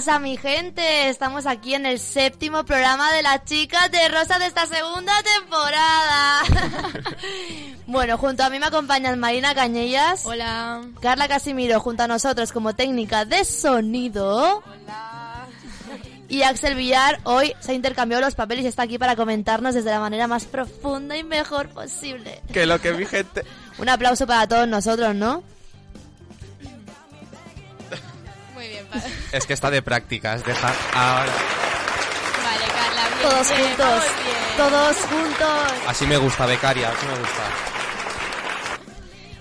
Pasa, mi gente? Estamos aquí en el séptimo programa de las chicas de Rosa de esta segunda temporada. bueno, junto a mí me acompañan Marina Cañellas. Hola. Carla Casimiro junto a nosotros como técnica de sonido. Y Axel Villar hoy se ha intercambiado los papeles y está aquí para comentarnos desde la manera más profunda y mejor posible. Que lo que mi gente. Un aplauso para todos nosotros, ¿no? Pa- Es que está de prácticas, deja. Ahora. vale, Carla, bien. Todos bien, juntos. bien. Todos juntos. Así me gusta, becaria, así me gusta.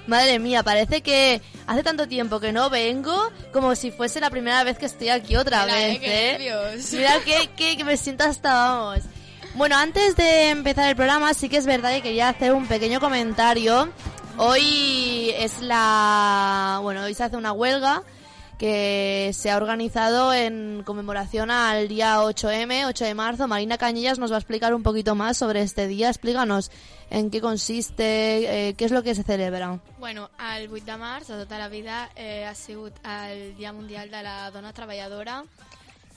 Madre mía, parece que hace tanto tiempo que no vengo como si fuese la primera vez que estoy aquí otra Mira, vez, eh, qué ¿eh? Mira que, que, que me siento hasta, vamos. Bueno, antes de empezar el programa, sí que es verdad que quería hacer un pequeño comentario. Hoy es la... Bueno, hoy se hace una huelga que se ha organizado en conmemoración al día 8M, 8 de marzo. Marina Cañillas nos va a explicar un poquito más sobre este día. Explícanos en qué consiste, eh, qué es lo que se celebra. Bueno, el 8 de març de tota la vida eh, ha sigut el Dia Mundial de la Dona Treballadora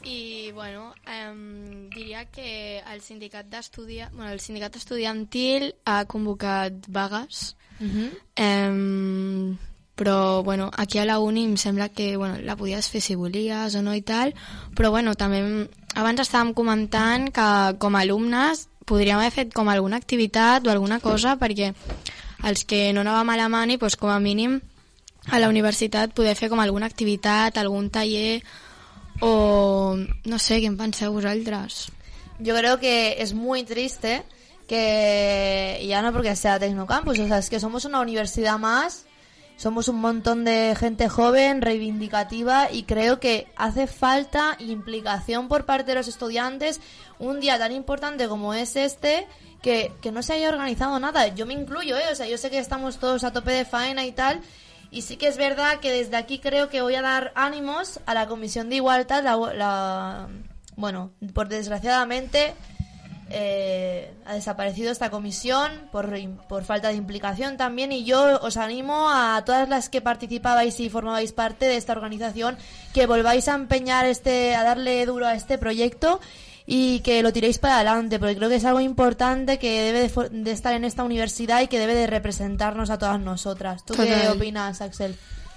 i bueno, eh, diria que el sindicat d'estudia... Bueno, el sindicat estudiantil ha convocat vagues Em, però bueno, aquí a la uni em sembla que bueno, la podies fer si volies o no i tal, però bueno, també abans estàvem comentant que com a alumnes podríem haver fet com alguna activitat o alguna cosa perquè els que no anàvem a la mani, doncs com a mínim a la universitat poder fer com alguna activitat, algun taller o no sé, què en penseu vosaltres? Yo creo que es muy triste que, y ya no porque sea Tecnocampus, o sea, es que somos una universidad más, somos un montón de gente joven, reivindicativa, y creo que hace falta implicación por parte de los estudiantes un día tan importante como es este, que, que no se haya organizado nada. Yo me incluyo, ¿eh? O sea, yo sé que estamos todos a tope de faena y tal, y sí que es verdad que desde aquí creo que voy a dar ánimos a la Comisión de Igualdad, la, la- bueno, por desgraciadamente eh, ha desaparecido esta comisión por, por falta de implicación también y yo os animo a todas las que participabais y formabais parte de esta organización que volváis a empeñar este a darle duro a este proyecto y que lo tiréis para adelante porque creo que es algo importante que debe de, de estar en esta universidad y que debe de representarnos a todas nosotras. ¿Tú qué Total. opinas, Axel?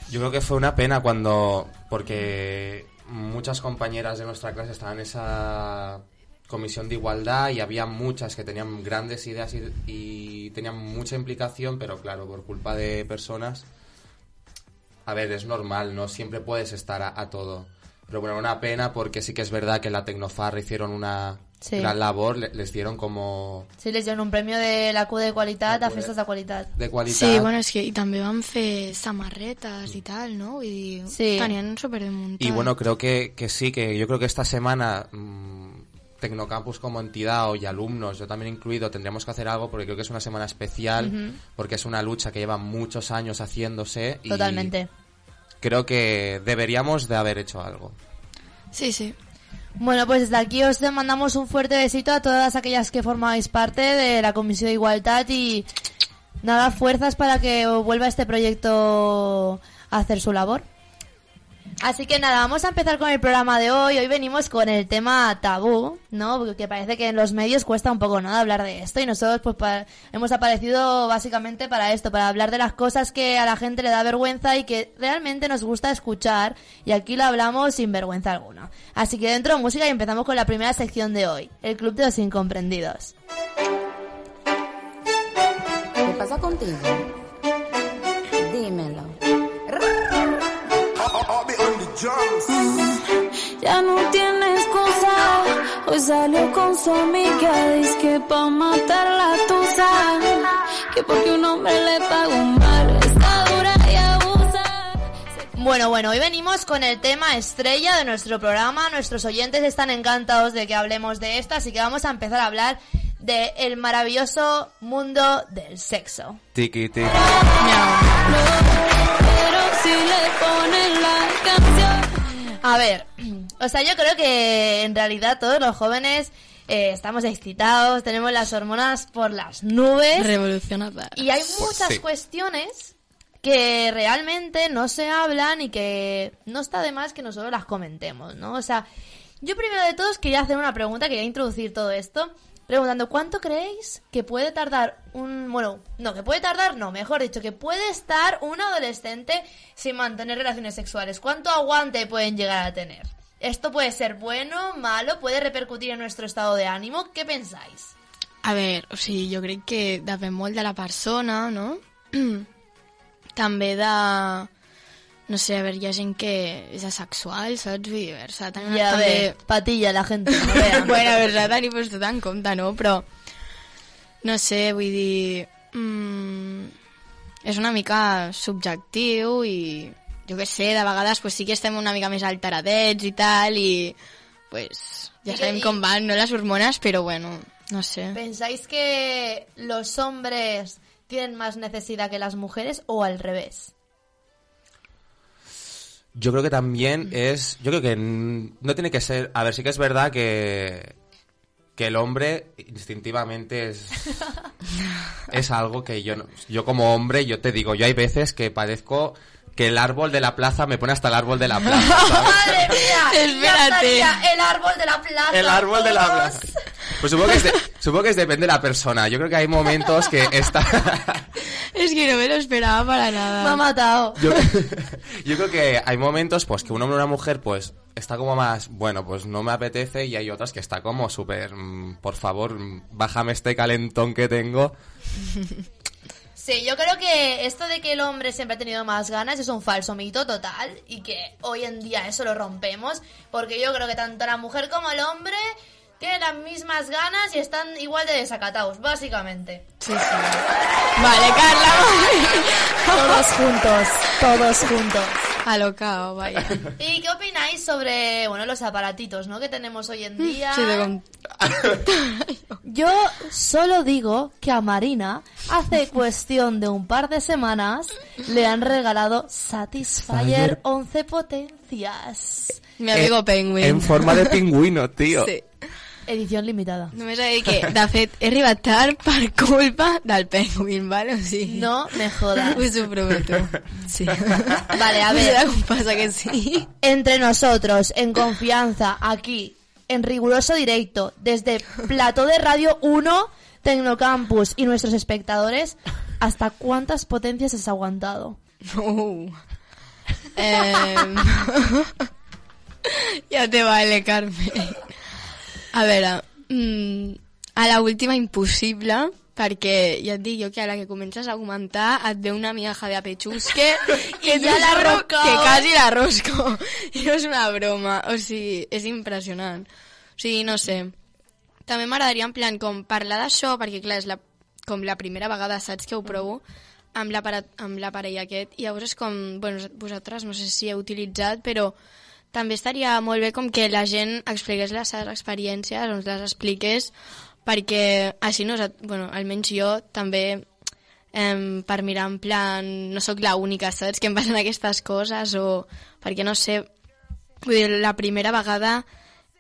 Yo creo que fue una pena cuando. Porque muchas compañeras de nuestra clase estaban en esa comisión de igualdad y había muchas que tenían grandes ideas y, y tenían mucha implicación, pero claro, por culpa de personas. A ver, es normal, no siempre puedes estar a, a todo. Pero bueno, una pena porque sí que es verdad que la Tecnofarra hicieron una Sí. gran labor, le- les dieron como Sí, les dieron un premio de la Q de Qualitat a de- Festes de Qualitat. de qualitat. Sí, bueno, és que i també van fer samarretes i tal, no? Dir, Sí. tenien supermuntat. Y bueno, creo que, que sí, que yo creo que esta semana mm, Tecnocampus como entidad o y alumnos, yo también incluido, tendríamos que hacer algo porque creo que es una semana especial, porque es una lucha que lleva muchos años haciéndose y Totalmente. creo que deberíamos de haber hecho algo. Sí, sí. Bueno, pues desde aquí os mandamos un fuerte besito a todas aquellas que formáis parte de la Comisión de Igualdad y nada, fuerzas para que vuelva este proyecto a hacer su labor. Así que nada, vamos a empezar con el programa de hoy. Hoy venimos con el tema tabú, ¿no? Porque parece que en los medios cuesta un poco, ¿no? de hablar de esto y nosotros pues hemos aparecido básicamente para esto, para hablar de las cosas que a la gente le da vergüenza y que realmente nos gusta escuchar y aquí lo hablamos sin vergüenza alguna. Así que dentro de música y empezamos con la primera sección de hoy, el Club de los Incomprendidos. ¿Qué pasa contigo? Ya no tiene excusa. Hoy salió con su amiga. Dice que pa' matar la tusa. Que porque un hombre le paga un mal. Está dura y abusa. Bueno, bueno, hoy venimos con el tema estrella de nuestro programa. Nuestros oyentes están encantados de que hablemos de esto, así que vamos a empezar a hablar de el maravilloso mundo del sexo. Tiki, tiki. Pero si le ponen la canción. A ver, o sea, yo creo que en realidad todos los jóvenes eh, estamos excitados, tenemos las hormonas por las nubes Revolucionada. y hay muchas sí. cuestiones que realmente no se hablan y que no está de más que nosotros las comentemos, ¿no? O sea, yo primero de todos quería hacer una pregunta, quería introducir todo esto, preguntando, ¿cuánto creéis que puede tardar un... Bueno, no, que puede tardar, no, mejor dicho, que puede estar un adolescente sin mantener relaciones sexuales? ¿Cuánto aguante pueden llegar a tener? ¿Esto puede ser bueno, malo, puede repercutir en nuestro estado de ánimo? ¿Qué pensáis? A ver, o sigui, jo crec que depèn molt de la persona, no? També de... No sé, a veure, hi ha gent que és asexual, saps? Vull dir, s'ha de tenir Ya també... ve, patilla la gente, no bueno, a veure, s'ha de tenir pues, tot en compte, no? Però, no sé, vull dir... Mm, és una mica subjectiu i jo què sé, de vegades pues, sí que estem una mica més alteradets i tal i pues, ja sabem i- com van, no, les hormones, però bueno, no sé. ¿Pensáis que los hombres tienen más necesidad que las mujeres o al revés? Yo creo que también es. Yo creo que n- no tiene que ser. A ver, sí que es verdad que. Que el hombre instintivamente es. es algo que yo. no- Yo como hombre, yo te digo, yo hay veces que parezco que el árbol de la plaza me pone hasta el árbol de la plaza. ¿sabes? ¡Madre mía! Espérate. El árbol de la plaza. El árbol de la plaza. Pues supongo que, es de- supongo que es depende de la persona. Yo creo que hay momentos que está. Es que no me lo esperaba para Me ha nada. matado. Yo, yo creo que hay momentos pues que un hombre o una mujer pues está como más, bueno, pues no me apetece y hay otras que está como súper, mm, por favor, mm, bájame este calentón que tengo. Sí, yo creo que esto de que el hombre siempre ha tenido más ganas es un falso mito total y que hoy en día eso lo rompemos porque yo creo que tanto la mujer como el hombre tienen las mismas ganas y están igual de desacatados, básicamente. Sí, sí. Vale, Carla. Todos juntos, todos juntos. Alocao, vaya. ¿Y qué opináis sobre, bueno, los aparatitos, ¿no? que tenemos hoy en día? Sí, te con- Yo solo digo que a Marina hace cuestión de un par de semanas le han regalado Satisfyer 11 potencias. Mi amigo Penguin. En forma de pingüino, tío. Sí. Edición limitada. Només he de dir que, de fet, he arribat tard per culpa del Penguin, vale? O sigui... No me jodas. Us ho prometo. Sí. Vale, a No ver. com passa que sí. Entre nosotros, en confianza, aquí, en riguroso directo, desde Plató de Radio 1, Tecnocampus y nuestros espectadores, ¿hasta cuántas potencias has aguantado? Uh. Em... ja te vale, Carme. A veure, mm, a la última impossible, perquè ja et dic jo que a la que comences a augmentar et ve una miaja de apechusque que ja la rosco. que quasi la rosco. I no és una broma, o sigui, és impressionant. O sigui, no sé. També m'agradaria en plan com parlar d'això, perquè clar, és la, com la primera vegada, saps, que ho provo amb l'aparell aquest, i llavors és com, bueno, vosaltres no sé si heu utilitzat, però també estaria molt bé com que la gent expliqués les seves experiències, ens les expliqués, perquè així no, bueno, almenys jo també em, per mirar en plan, no sóc la única, saps, que em passen aquestes coses, o perquè no sé, vull dir, la primera vegada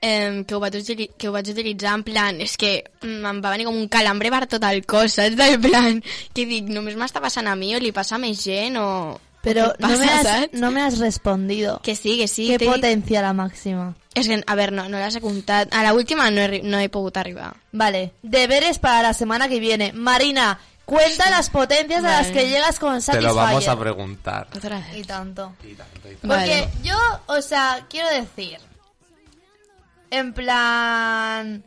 em, que, ho vaig que ho vaig utilitzar en plan, és que mm, em va venir com un calambre per tot el cos, saps? Del plan, que dic, només m'està passant a mi o li passa a més gent o... Pero ¿Qué no, me has, no me has respondido. Que sí, que sí. ¿Qué t'he dit- potencia la máxima? És que, a veure, no, no he comptat. A l'última no, he, no he pogut arribar. Vale, deberes para la semana que viene. Marina, cuenta las potencias a las que llegas con Te Satisfyer. lo vamos a preguntar. Otra vez. Y tanto. Y tanto, y tanto. Porque Vale. yo, o sea, quiero decir, en plan,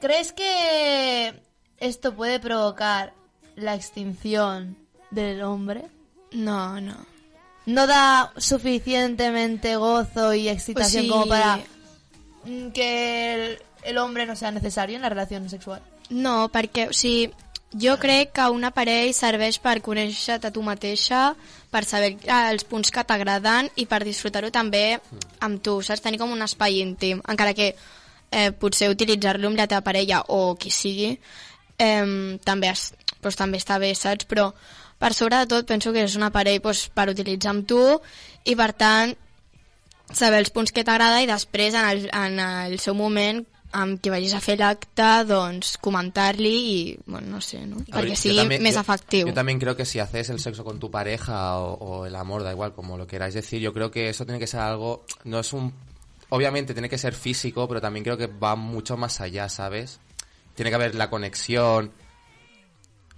¿crees que esto puede provocar la extinción del hombre? No, no. ¿No da suficientemente gozo y excitación O sigui- como para mm, que el, el hombre no sea necesario en la relación sexual? No, perquè, o sigui, jo crec que un aparell serveix per conèixer-te a tu mateixa, per saber eh, els punts que t'agraden i per disfrutar-ho també amb tu, saps? Tenir com un espai íntim, encara que eh, potser utilitzar-lo amb la teva parella o qui sigui, eh, també, es, doncs, també està bé, saps? Però per sobre de tot penso que és un aparell doncs, per utilitzar amb tu i per tant saber els punts que t'agrada i després en el, en el seu moment amb qui vagis a fer l'acte, doncs comentar-li i, bueno, no sé, no? Ver, Perquè sigui también- més yo- efectiu. Yo también creo que si haces el sexo con tu pareja o, o el amor, da igual, como lo queráis decir, yo creo que eso tiene que ser algo, no es un, obviamente tiene que ser físico, pero también creo que va mucho más allá, ¿sabes? Tiene que haber la conexión.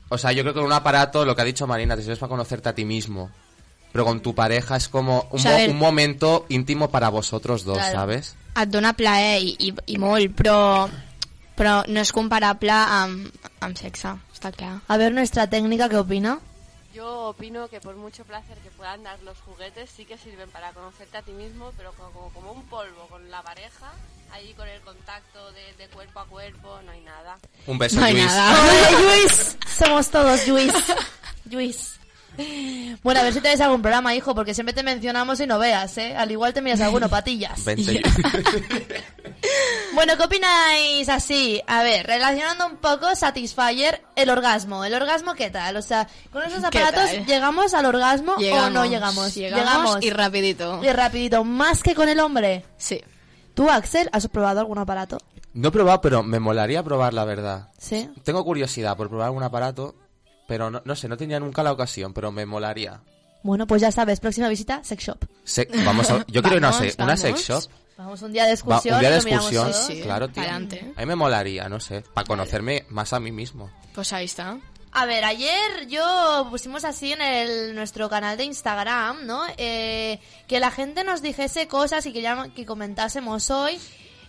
O sea, yo creo que en un aparato, lo que ha dicho Marina, te sirves para conocerte a ti mismo. Pero con tu pareja es como un, O sea, mo- a ver- un momento íntimo para vosotros dos, Claro. ¿sabes? Et dona plaer i, i, i molt, però, però no és comparable amb, amb sexe, està clar. A ver nuestra técnica, ¿qué opina? Yo opino que por mucho placer que puedan dar los juguetes, sí que sirven para conocerte a ti mismo, pero como, como un polvo con la pareja, ahí con el contacto de, de cuerpo a cuerpo, no hay nada. Un beso, No hay Luis. nada. Luis. Somos todos Luis. Luis. Bueno, a ver si tenéis algún programa, hijo, porque siempre te mencionamos y no veas, ¿eh? Al igual te miras alguno, patillas. Vente. Bueno, ¿qué opináis así? A ver, relacionando un poco Satisfyer, el orgasmo. ¿El orgasmo qué tal? O sea, con esos ¿Qué aparatos? ¿llegamos al orgasmo o no llegamos? Llegamos, y rapidito. Y rapidito, más que con el hombre. Sí. ¿Tú, Axel, has probado algún aparato? No he probado, pero me molaría probar, la verdad. Sí. Tengo curiosidad por probar algún aparato, pero no, no sé, no tenía nunca la ocasión, pero me molaría. Bueno, pues ya sabes, próxima visita, sex shop. Se- vamos a- yo quiero ir a una, sex shop. Vamos un día de Va- excursión un día de excursión. Sí, sí. claro, tío. Adelante. A mí me molaría, no sé, para conocerme más a mí mismo. Pues ahí está. A ver, ayer yo pusimos así en el, nuestro canal de Instagram, ¿no? Eh, que la gente nos dijese cosas y que, ya, que comentásemos hoy.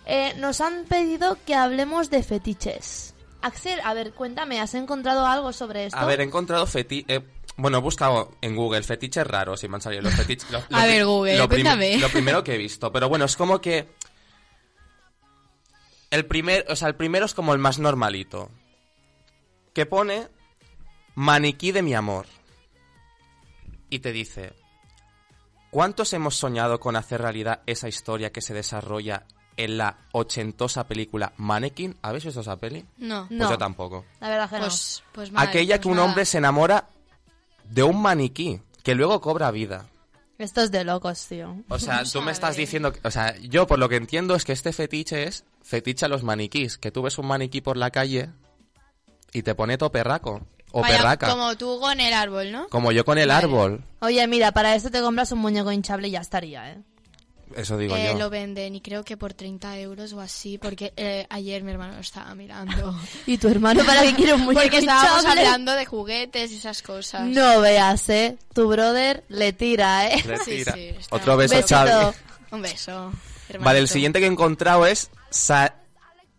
Eh, nos han pedido que hablemos de fetiches. Axel, a ver, cuéntame, ¿has encontrado algo sobre esto? A ver, he encontrado fetiches... bueno, he buscado en Google fetiches raros y me han salido los fetiches... lo- lo A ver, Google, lo, prim- cuéntame. lo primero que he visto, pero bueno, es como que... El primer, o sea, el primero es como el más normalito. Que pone maniquí de mi amor. Y te dice, ¿cuántos hemos soñado con hacer realidad esa historia que se desarrolla en la ochentosa película Mannequin? ¿Habéis visto esa peli? No. Pues No. yo tampoco. La verdad que Pues, pues mal, Aquella pues que un nada. hombre se enamora de un maniquí que luego cobra vida. no. Esto es de locos, tío. O sea, tú me estás diciendo, que- o sea, yo por lo que entiendo es que este fetiche es fetiche a los maniquís, que tú ves un maniquí por la calle y te pone todo perraco o Vaya, perraca, como... Como tú con el árbol, ¿no? yo con el Vale. árbol. Oye, mira, para esto te compras un muñeco hinchable y ya estaría, ¿eh? Eso digo Eh, yo. lo venden y creo que por 30 euros o así, porque eh, ayer mi hermano lo estaba mirando. ¿Y tu hermano para qué quiere un muñeco porque estábamos hablando de juguetes y esas cosas. No veas, ¿eh? Tu brother le tira, ¿eh? Le Sí, tira. sí, está. Otro beso, Besito. Xavi. Un beso. Vale, el siguiente que he encontrado es sa-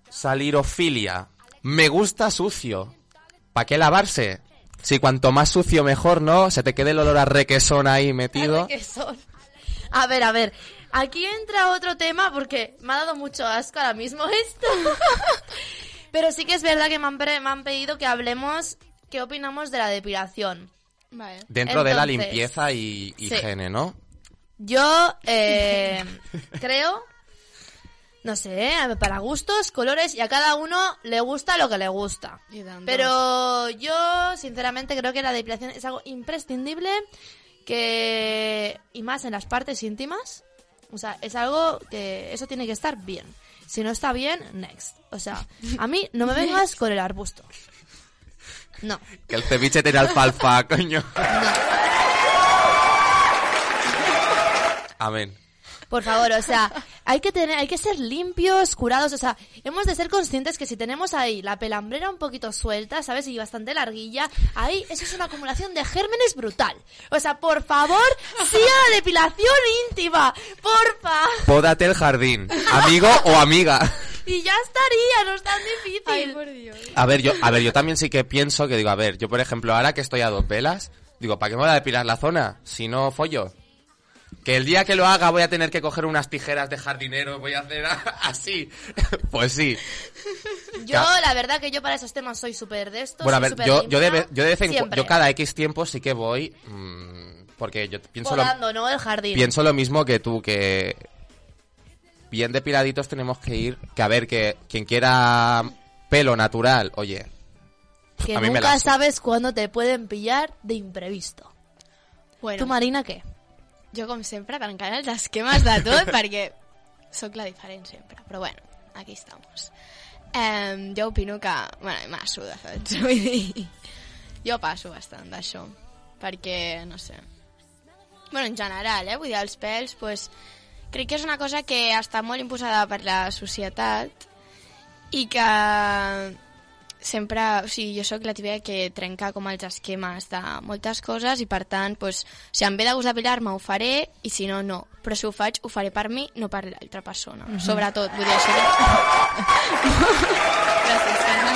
salirofilia. Me gusta sucio. ¿Para qué lavarse? Si cuanto más sucio mejor, ¿no? Se te quede el olor a requesón ahí metido. que son. A ver, a ver. Aquí entra otro tema porque me ha dado mucho asco ahora mismo esto. Pero sí que es verdad que me han, pre- me han pedido que hablemos qué opinamos de la depilación. Vale. Dentro de la limpieza y sí. higiene, ¿no? Yo eh, creo, no sé, eh, para gustos, colores y a cada uno le gusta lo que le gusta. Pero yo, sinceramente, creo que la depilación es algo imprescindible que y más en las partes íntimas. O sea, es algo que eso tiene que estar bien. Si no está bien, next. O sea, a mí no me vengas con el arbusto. No. Que el ceviche tiene alfalfa, coño. No. Amén. Por favor, o sea, hay que tener, hay que ser limpios, curados, o sea, hemos de ser conscientes que si tenemos ahí la pelambrera un poquito suelta, ¿sabes? Y bastante larguilla, ahí eso es una acumulación de gérmenes brutal. O sea, por favor, sí a la depilación íntima, porfa. Pódate el jardín, amigo o amiga. Y ya estaría, no es tan difícil. Ay, por Dios. A ver, yo, a ver, yo también sí que pienso que digo, a ver, yo por ejemplo, ahora que estoy a dos velas, digo, ¿para qué me voy a depilar la zona? Si no follo. Que el día que lo haga voy a tener que coger unas tijeras de jardinero, voy a hacer así. Pues sí. Yo, la verdad que yo para esos temas soy súper de esto. Bueno, a ver, yo, yo, de, yo de vez en yo cada X tiempo sí que voy, mm, porque yo pienso lo, ¿no? El jardín. pienso lo mismo que tú, que bien depiladitos tenemos que ir, que a ver, que quien quiera pelo natural, oye, que a mí me nunca sabes cuándo te pueden pillar de imprevisto. Bueno, ¿Tú, Marina, qué? Jo, com sempre, tancant els esquemes de tot, perquè sóc la diferent sempre. Però bueno, aquí estamos. Eh, jo opino que... Bueno, m'ha suda, saps? Vull dir... Jo passo bastant d'això, perquè, no sé... Bueno, en general, eh? Vull dir, els pèls, pues, crec que és una cosa que està molt imposada per la societat i que sempre, o sigui, jo sóc la típica que trenca com els esquemes de moltes coses i per tant, pues, si em ve de gust depilar-me ho faré i si no, no. Però si ho faig, ho faré per mi, no per l'altra persona. Sobretot, vull dir això. Que... Gràcies, Carme.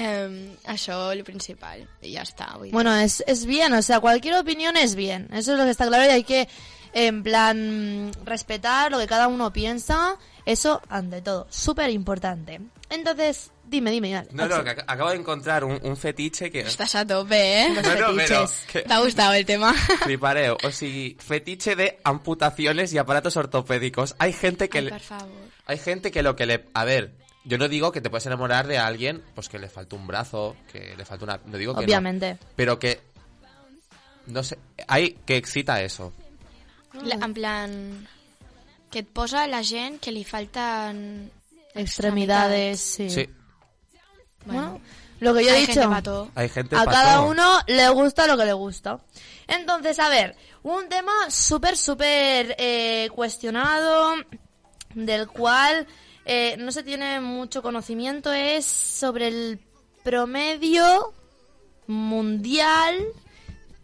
Eh, això, el principal. I ja està. Vull dir. Bueno, es, es bien, o sea, cualquier opinión es bien. Eso es lo que está claro y hay que, en plan, respetar lo que cada uno piensa. Eso, ante todo, súper importante. Entonces, dime, dime. dale, No, no, que ac- acabo de encontrar un, un fetiche que... Estàs a tope, eh? Los No, no, pero fetiches. que- T'ha gustat el tema? Flipareo. O sigui, fetiche de amputaciones y aparatos ortopédicos. Hay gente que... Le- favor. Hay gente que lo que le... A ver, yo no digo que te puedes enamorar de alguien pues que le falta un brazo, que le falta una... No digo que no. Obviamente. Pero que... No sé, hay que excita eso. La, en plan... Que posa la gent que li falten... Extremidades, sí. Sí, Bueno, lo que yo he hay dicho. gente hay gente A cada todo. uno le gusta lo que le gusta. Entonces, a ver, un tema súper, súper eh, cuestionado, del cual eh, no se tiene mucho conocimiento, es sobre el promedio mundial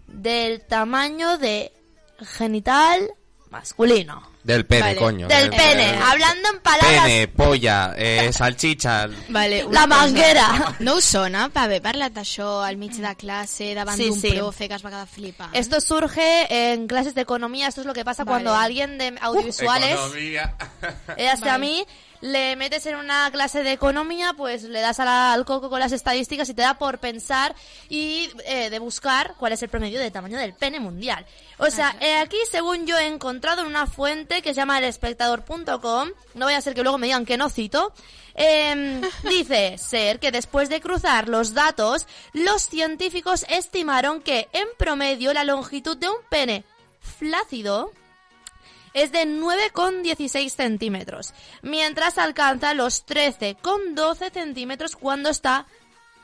del tamaño de genital masculino. Del pene, Vale. coño. Del pene, hablando en palabras... Pene, polla, eh, salchicha... Vale, La una cosa. manguera. No us sona per haver parlat d'això al mig de classe, davant Sí, d'un sí. profe que es va quedar flipant? Esto surge en clases de economía, esto es lo que pasa Vale. cuando alguien de audiovisuales... Economía. Eh, hasta a mí le metes en una clase de economía, pues le das a la- al coco con las estadísticas y te da por pensar y eh, de buscar cuál es el promedio de tamaño del pene mundial. O sea, eh, aquí según yo he encontrado en una fuente que se llama elespectador.com, no voy a ser que luego me digan que no cito, em, dice ser que después de cruzar los datos, los científicos estimaron que en promedio la longitud de un pene flácido es de 9,16 centímetros, mientras alcanza los 13,12 centímetros cuando está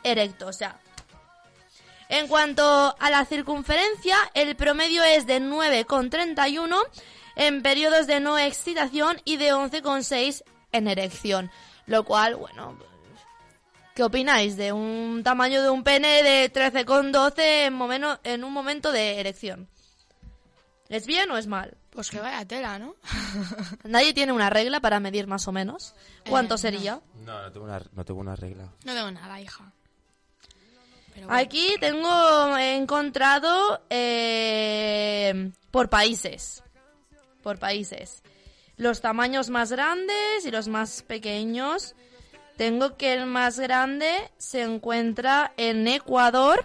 erecto. O sea, en cuanto a la circunferencia, el promedio es de 9,31 en periodos de no excitación y de 11,6 en erección. Lo cual, bueno, ¿qué opináis de un tamaño de un pene de 13,12 en, en un momento de erección? ¿Es bien o es mal? Pues que vaya tela, ¿no? Nadie tiene una regla para medir más o menos. ¿Cuánto Eh, sería? No, no tengo, una, no tengo una regla. No tengo nada, hija. Pero bueno. Aquí tengo he encontrado eh, por países. Por países. Los tamaños más grandes y los más pequeños. Tengo que el más grande se encuentra en Ecuador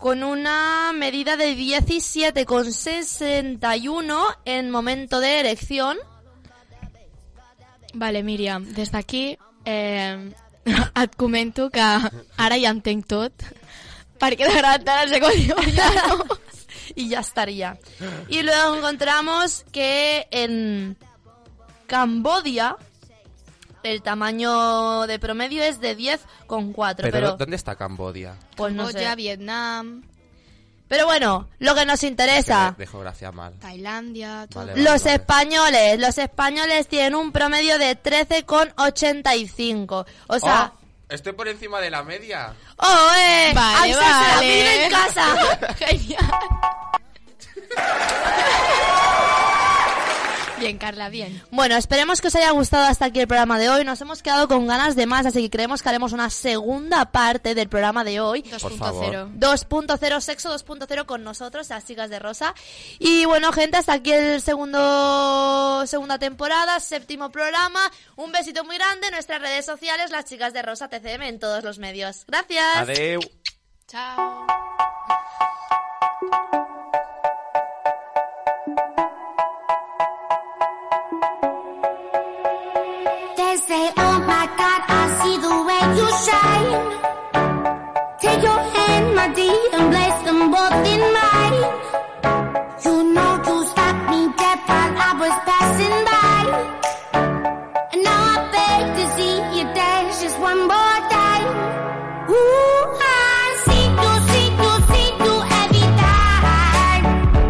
con una medida de 17,61 en momento de erección. Vale, Míriam, des d'aquí eh, et comento que ara ja entenc tot perquè t'agrada tant el secundariano. y ya estaría. Y luego encontramos que en Cambodia el tamaño de promedio es de 10,4. Pero, Pero, ¿dónde está Cambodia? pues no Cambodja, sé. Vietnam... Pero bueno, lo que nos interesa. De, de geografía mal. Tailandia, todo. Vale, Los vale. españoles, los españoles tienen un promedio de 13,85. O sea, Oh, estoy por encima de la media. ¡oh, eh! Vale, Axel se la vale. pide en casa. Genial. Bien, Carla, bien. Bueno, esperemos que os haya gustado hasta aquí el programa de hoy. Nos hemos quedado con ganas de más, así que creemos que haremos una segunda parte del programa de hoy. 2.0. 2.0, sexo 2.0 con nosotros, las chicas de Rosa. Y bueno, gente, hasta aquí el segundo segunda temporada, séptimo programa. Un besito muy grande. Nuestras redes sociales, las chicas de Rosa TCM en todos los medios. Gracias. Adeu. Chao. shine.